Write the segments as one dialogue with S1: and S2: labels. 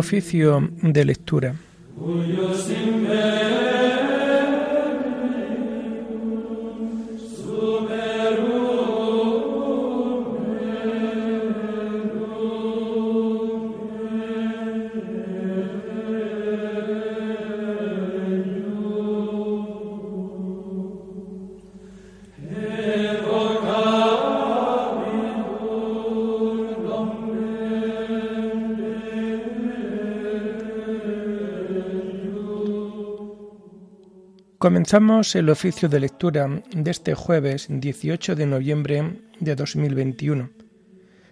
S1: Oficio de lectura. Comenzamos el oficio de lectura de este jueves 18 de noviembre de 2021,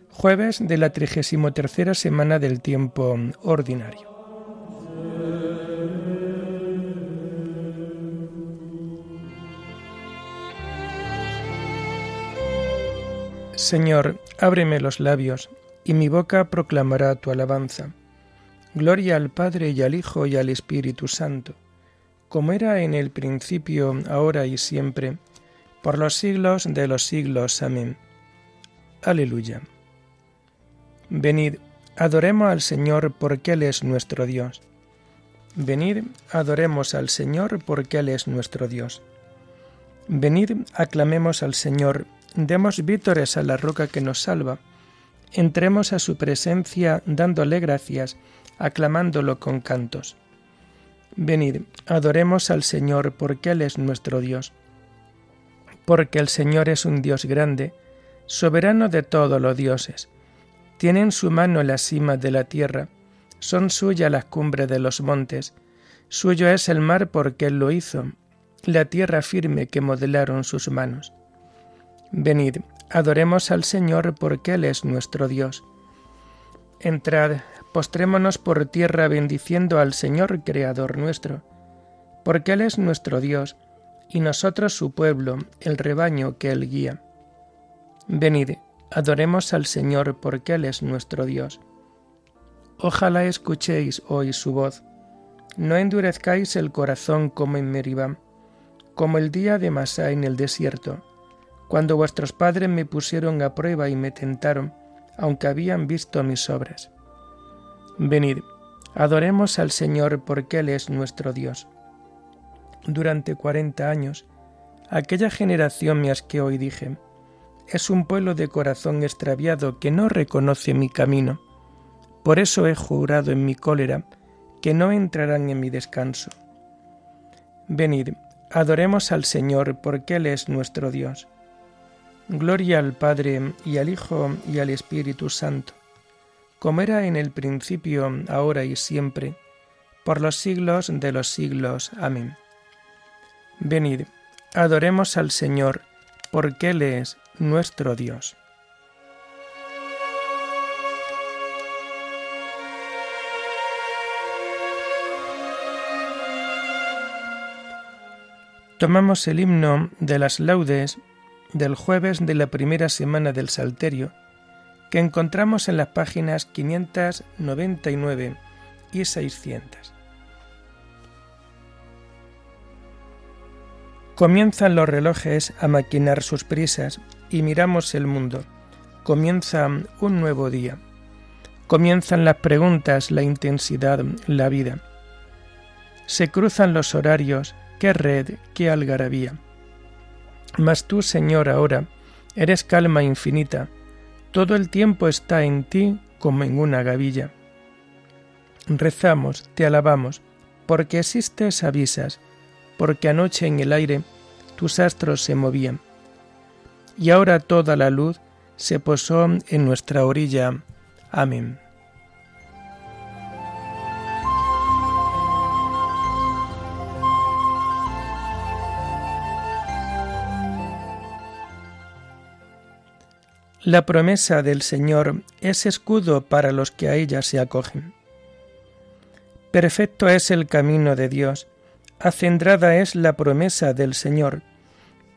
S1: jueves de la 33 semana del tiempo ordinario. Señor, ábreme los labios, y mi boca proclamará tu alabanza. Gloria al Padre y al Hijo y al Espíritu Santo como era en el principio, ahora y siempre, por los siglos de los siglos. Amén. Aleluya. Venid, adoremos al Señor porque Él es nuestro Dios. Venid, adoremos al Señor porque Él es nuestro Dios. Venid, aclamemos al Señor, demos vítores a la roca que nos salva, entremos a su presencia dándole gracias, aclamándolo con cantos. Venid, adoremos al Señor porque Él es nuestro Dios. Porque el Señor es un Dios grande, soberano de todos los dioses. Tiene en su mano la cima de la tierra, son suyas las cumbres de los montes. Suyo es el mar porque Él lo hizo, la tierra firme que modelaron sus manos. Venid, adoremos al Señor porque Él es nuestro Dios. Entrad, postrémonos por tierra bendiciendo al Señor Creador nuestro, porque Él es nuestro Dios, y nosotros su pueblo, el rebaño que Él guía. Venid, adoremos al Señor, porque Él es nuestro Dios. Ojalá escuchéis hoy su voz. No endurezcáis el corazón como en Meribá, como el día de Masá en el desierto, cuando vuestros padres me pusieron a prueba y me tentaron, aunque habían visto mis obras. Venid, adoremos al Señor porque Él es nuestro Dios. Durante cuarenta años, aquella generación me asqueó y dije, es un pueblo de corazón extraviado que no reconoce mi camino. Por eso he jurado en mi cólera que no entrarán en mi descanso. Venid, adoremos al Señor porque Él es nuestro Dios. Gloria al Padre y al Hijo y al Espíritu Santo, como era en el principio, ahora y siempre, por los siglos de los siglos. Amén. Venid, adoremos al Señor, porque Él es nuestro Dios. Tomamos el himno de las laudes del jueves de la primera semana del Salterio, que encontramos en las páginas 599 y 600. Comienzan los relojes a maquinar sus prisas y miramos el mundo. Comienza un nuevo día. Comienzan las preguntas, la intensidad, la vida. Se cruzan los horarios, qué red, qué algarabía. Mas tú, Señor, ahora, eres calma infinita, todo el tiempo está en ti como en una gavilla. Rezamos, te alabamos, porque existes avisas, porque anoche en el aire tus astros se movían. Y ahora toda la luz se posó en nuestra orilla. Amén. La promesa del Señor es escudo para los que a ella se acogen. Perfecto es el camino de Dios, acendrada es la promesa del Señor.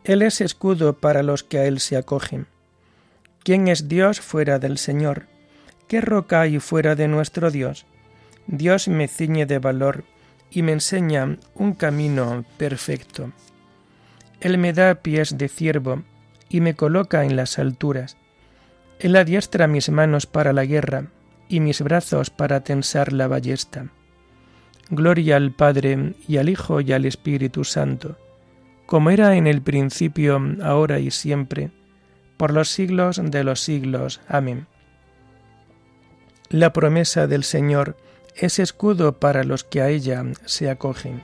S1: Él es escudo para los que a Él se acogen. ¿Quién es Dios fuera del Señor? ¿Qué roca hay fuera de nuestro Dios? Dios me ciñe de valor y me enseña un camino perfecto. Él me da pies de ciervo y me coloca en las alturas. Él adiestra mis manos para la guerra y mis brazos para tensar la ballesta. Gloria al Padre y al Hijo y al Espíritu Santo, como era en el principio, ahora y siempre, por los siglos de los siglos. Amén. La promesa del Señor es escudo para los que a ella se acogen.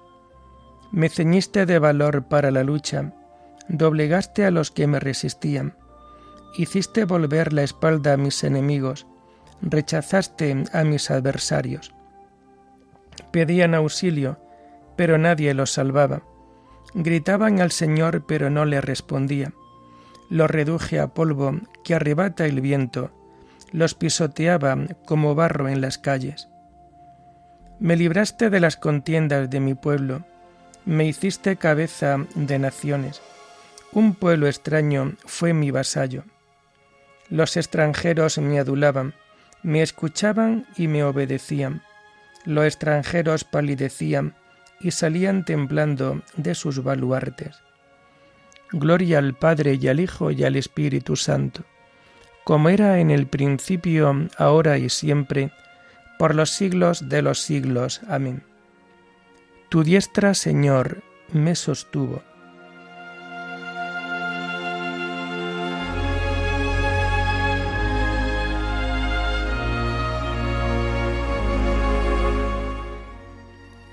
S1: Me ceñiste de valor para la lucha, doblegaste a los que me resistían, hiciste volver la espalda a mis enemigos, rechazaste a mis adversarios. Pedían auxilio, pero nadie los salvaba. Gritaban al Señor, pero no le respondía. Los reduje a polvo que arrebata el viento, los pisoteaba como barro en las calles. Me libraste de las contiendas de mi pueblo, me hiciste cabeza de naciones. Un pueblo extraño fue mi vasallo. Los extranjeros me adulaban, me escuchaban y me obedecían. Los extranjeros palidecían y salían temblando de sus baluartes. Gloria al Padre y al Hijo y al Espíritu Santo, como era en el principio, ahora y siempre, por los siglos de los siglos. Amén. Tu diestra, Señor, me sostuvo.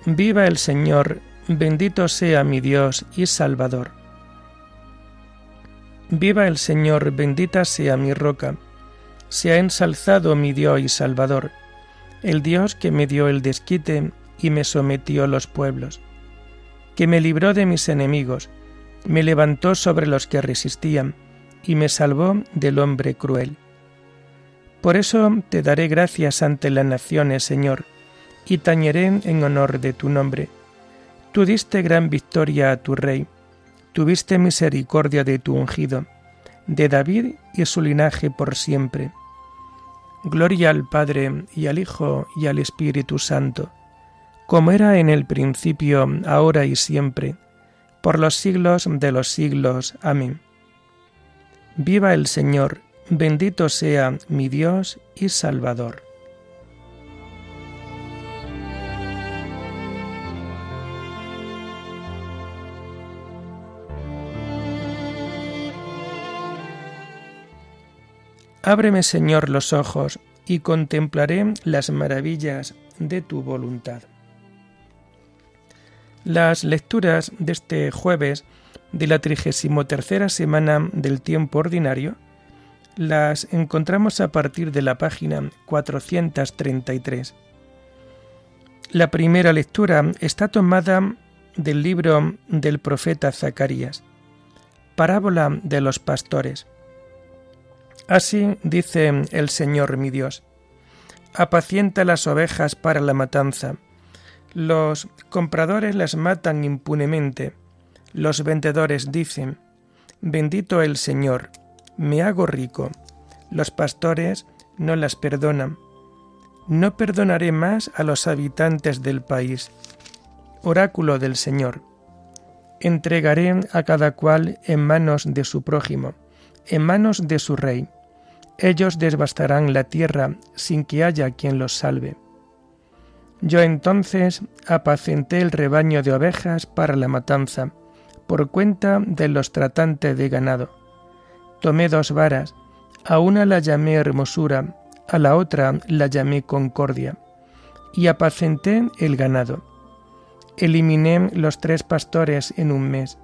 S1: Viva el Señor, bendito sea mi Dios y Salvador. Viva el Señor, bendita sea mi roca. Se ha ensalzado mi Dios y Salvador, el Dios que me dio el desquite y me sometió los pueblos, que me libró de mis enemigos, me levantó sobre los que resistían, y me salvó del hombre cruel. Por eso te daré gracias ante las naciones, Señor, y tañeré en honor de tu nombre. Tú diste gran victoria a tu rey, tuviste misericordia de tu ungido, de David y su linaje por siempre. Gloria al Padre y al Hijo y al Espíritu Santo como era en el principio, ahora y siempre, por los siglos de los siglos. Amén. Viva el Señor, bendito sea mi Dios y Salvador. Ábreme, Señor, los ojos, y contemplaré las maravillas de tu voluntad. Las lecturas de este jueves de la trigésimo tercera semana del tiempo ordinario las encontramos a partir de la página 433. La primera lectura está tomada del libro del profeta Zacarías, Parábola de los pastores. Así dice el Señor mi Dios, apacienta las ovejas para la matanza los compradores las matan impunemente. Los vendedores dicen, bendito el Señor, me hago rico. Los pastores no las perdonan. No perdonaré más a los habitantes del país. Oráculo del Señor. Entregaré a cada cual en manos de su prójimo, en manos de su rey. Ellos devastarán la tierra sin que haya quien los salve. Yo entonces apacenté el rebaño de ovejas para la matanza, por cuenta de los tratantes de ganado. Tomé dos varas, a una la llamé hermosura, a la otra la llamé concordia, y apacenté el ganado. Eliminé los tres pastores en un mes.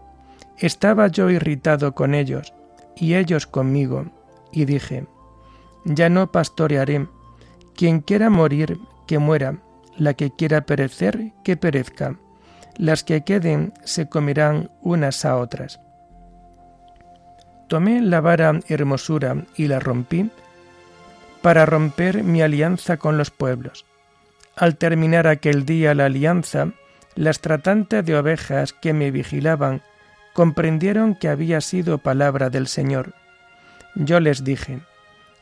S1: Estaba yo irritado con ellos, y ellos conmigo, y dije, Ya no pastorearé, quien quiera morir, que muera, la que quiera perecer, que perezca. las que queden se comerán unas a otras. Tomé la vara hermosura y la rompí para romper mi alianza con los pueblos. Al terminar aquel día la alianza, las tratantes de ovejas que me vigilaban comprendieron que había sido palabra del Señor. Yo les dije,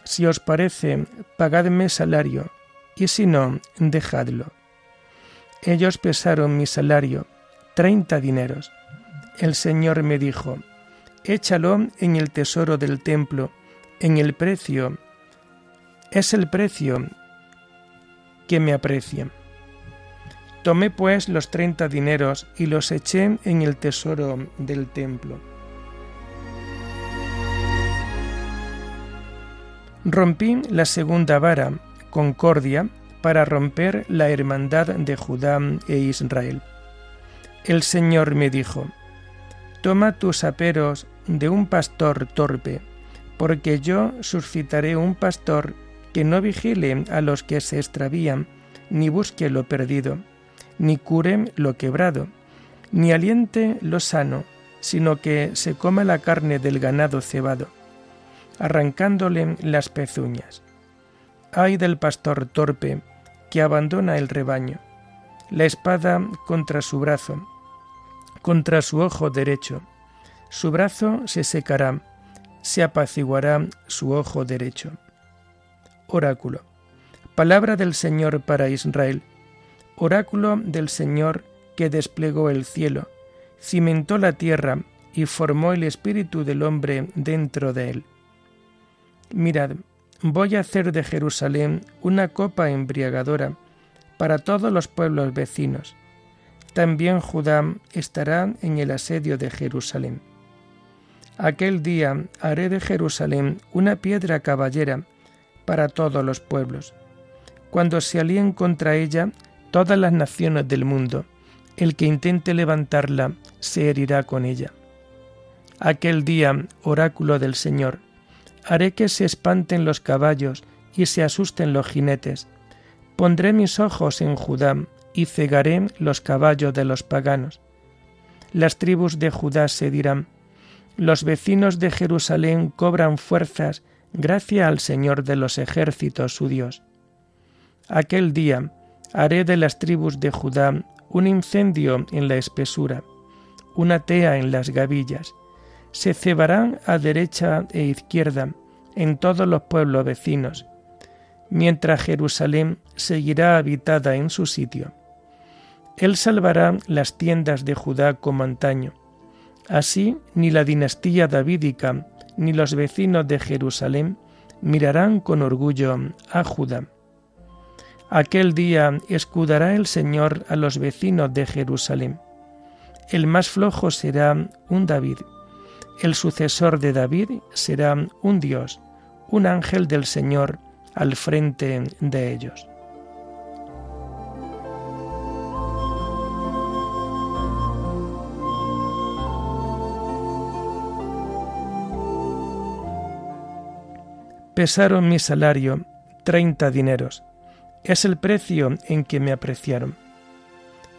S1: si os parece, pagadme salario, y si no, dejadlo. Ellos pesaron mi salario, treinta dineros. El Señor me dijo, échalo en el tesoro del templo, en el precio. Es el precio que me aprecia. Tomé pues los treinta dineros y los eché en el tesoro del templo. Rompí la segunda vara, concordia, para romper la hermandad de Judá e Israel. El Señor me dijo, Toma tus aperos de un pastor torpe, porque yo suscitaré un pastor que no vigile a los que se extravían, ni busque lo perdido, ni cure lo quebrado, ni aliente lo sano, sino que se coma la carne del ganado cebado, arrancándole las pezuñas. Ay del pastor torpe, que abandona el rebaño, la espada contra su brazo, contra su ojo derecho. Su brazo se secará, se apaciguará su ojo derecho. Oráculo. Palabra del Señor para Israel. Oráculo del Señor que desplegó el cielo, cimentó la tierra y formó el espíritu del hombre dentro de él. Mirad, voy a hacer de Jerusalén una copa embriagadora para todos los pueblos vecinos. También Judá estará en el asedio de Jerusalén. Aquel día haré de Jerusalén una piedra caballera para todos los pueblos. Cuando se alíen contra ella todas las naciones del mundo, el que intente levantarla se herirá con ella. Aquel día, oráculo del Señor, Haré que se espanten los caballos y se asusten los jinetes. Pondré mis ojos en Judá y cegaré los caballos de los paganos. Las tribus de Judá se dirán, los vecinos de Jerusalén cobran fuerzas gracias al Señor de los ejércitos su Dios. Aquel día haré de las tribus de Judá un incendio en la espesura, una tea en las gavillas, se cebarán a derecha e izquierda en todos los pueblos vecinos, mientras Jerusalén seguirá habitada en su sitio. Él salvará las tiendas de Judá como antaño. Así ni la dinastía davídica ni los vecinos de Jerusalén mirarán con orgullo a Judá. Aquel día escudará el Señor a los vecinos de Jerusalén. El más flojo será un David el sucesor de David será un Dios, un ángel del Señor al frente de ellos. Pesaron mi salario, treinta dineros. Es el precio en que me apreciaron.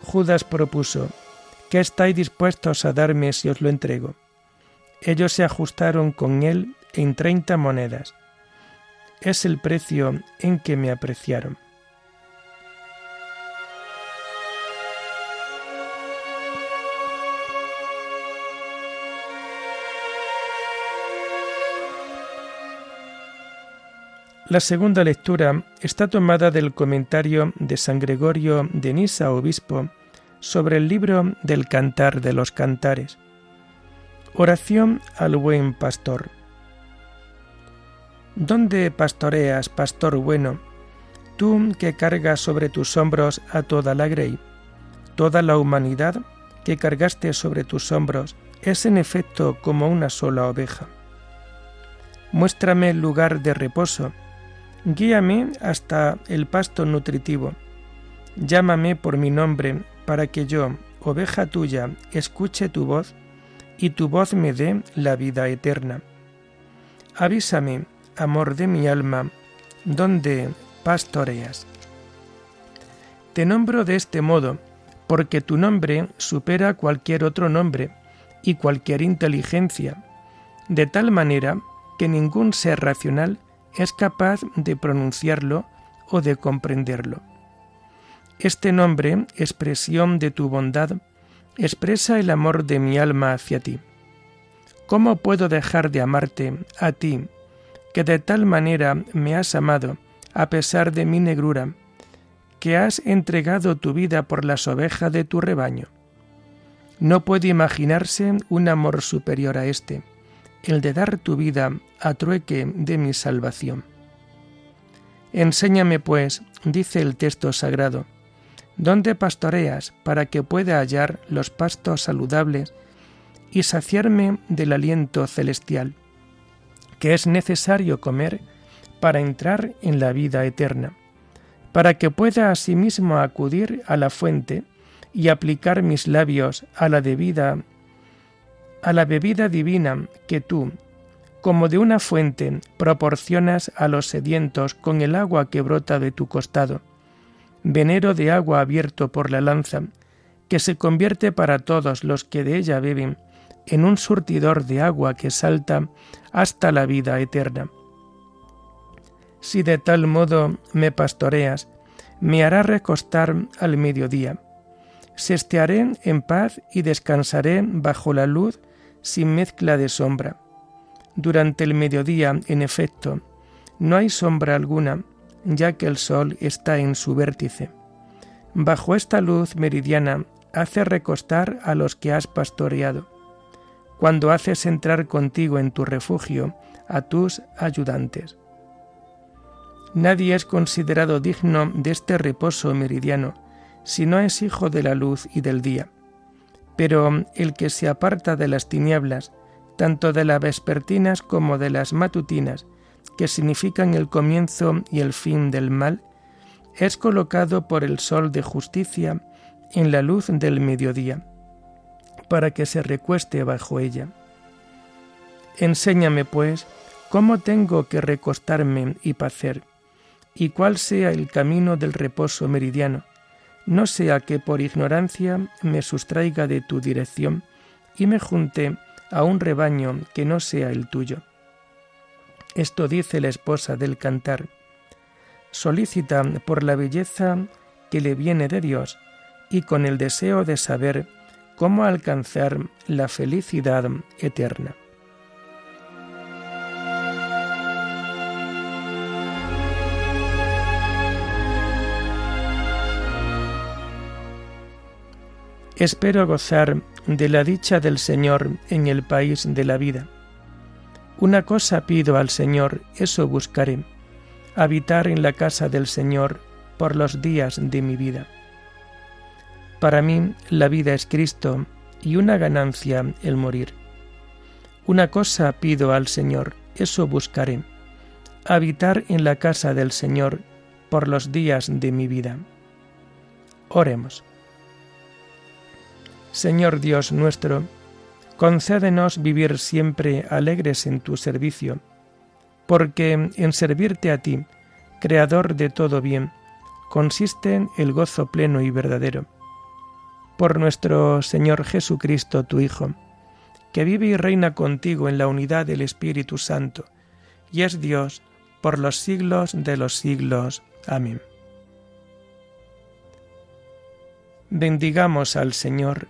S1: Judas propuso, ¿qué estáis dispuestos a darme si os lo entrego? Ellos se ajustaron con él en treinta monedas. Es el precio en que me apreciaron. La segunda lectura está tomada del comentario de San Gregorio de Nisa, obispo, sobre el libro del Cantar de los Cantares. Oración al buen pastor. ¿Dónde pastoreas, pastor bueno? Tú que cargas sobre tus hombros a toda la grey, toda la humanidad que cargaste sobre tus hombros es en efecto como una sola oveja. Muéstrame el lugar de reposo, guíame hasta el pasto nutritivo, llámame por mi nombre para que yo, oveja tuya, escuche tu voz y tu voz me dé la vida eterna. Avísame, amor de mi alma, donde pastoreas. Te nombro de este modo, porque tu nombre supera cualquier otro nombre y cualquier inteligencia, de tal manera que ningún ser racional es capaz de pronunciarlo o de comprenderlo. Este nombre, expresión de tu bondad, expresa el amor de mi alma hacia ti. ¿Cómo puedo dejar de amarte a ti, que de tal manera me has amado, a pesar de mi negrura, que has entregado tu vida por las ovejas de tu rebaño? No puede imaginarse un amor superior a este, el de dar tu vida a trueque de mi salvación. Enséñame, pues, dice el texto sagrado, dónde pastoreas para que pueda hallar los pastos saludables y saciarme del aliento celestial, que es necesario comer para entrar en la vida eterna, para que pueda asimismo acudir a la fuente y aplicar mis labios a la debida a la bebida divina que tú, como de una fuente, proporcionas a los sedientos con el agua que brota de tu costado, venero de agua abierto por la lanza, que se convierte para todos los que de ella beben en un surtidor de agua que salta hasta la vida eterna. Si de tal modo me pastoreas, me hará recostar al mediodía. Sestearé en paz y descansaré bajo la luz sin mezcla de sombra. Durante el mediodía, en efecto, no hay sombra alguna, ya que el sol está en su vértice. Bajo esta luz meridiana hace recostar a los que has pastoreado cuando haces entrar contigo en tu refugio a tus ayudantes. Nadie es considerado digno de este reposo meridiano si no es hijo de la luz y del día. Pero el que se aparta de las tinieblas, tanto de las vespertinas como de las matutinas, que significan el comienzo y el fin del mal, es colocado por el sol de justicia en la luz del mediodía para que se recueste bajo ella. Enséñame, pues, cómo tengo que recostarme y pacer, y cuál sea el camino del reposo meridiano, no sea que por ignorancia me sustraiga de tu dirección y me junte a un rebaño que no sea el tuyo. Esto dice la esposa del cantar. Solicita por la belleza que le viene de Dios y con el deseo de saber cómo alcanzar la felicidad eterna. Espero gozar de la dicha del Señor en el país de la vida. Una cosa pido al Señor, eso buscaré, habitar en la casa del Señor por los días de mi vida para mí la vida es Cristo y una ganancia el morir. Una cosa pido al Señor, eso buscaré, habitar en la casa del Señor por los días de mi vida. Oremos. Señor Dios nuestro, concédenos vivir siempre alegres en tu servicio, porque en servirte a ti, Creador de todo bien, consiste el gozo pleno y verdadero por nuestro Señor Jesucristo, tu Hijo, que vive y reina contigo en la unidad del Espíritu Santo, y es Dios por los siglos de los siglos. Amén. Bendigamos al Señor,